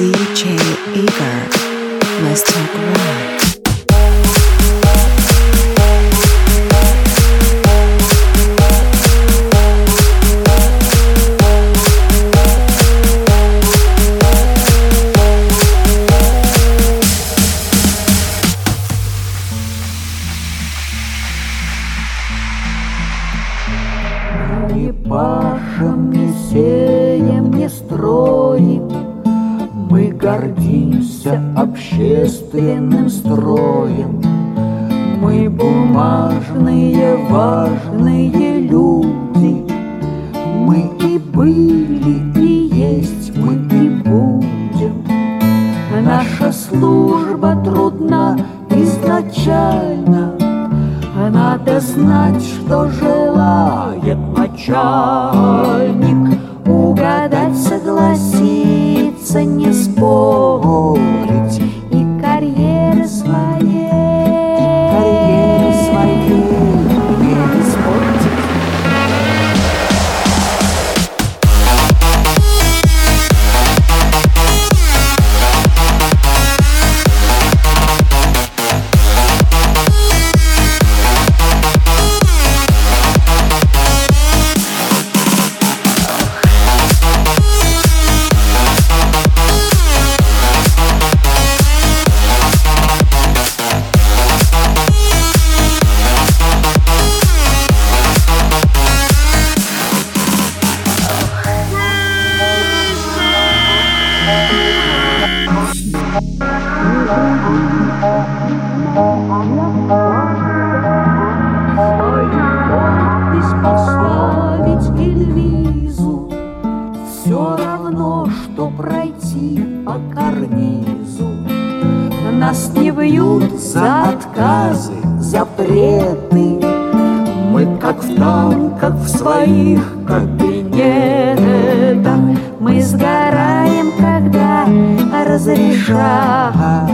DJ пашем, не сеем, не строим, гордимся общественным строем. Мы бумажные, важные люди, Мы и были, и есть, мы и будем. Наша служба трудна изначально, надо знать, что желает начальник Угадать, согласиться, не спорить Нас не бьют за отказы, запреты Мы как в танках в своих кабинетах. Мы сгораем, разрешаем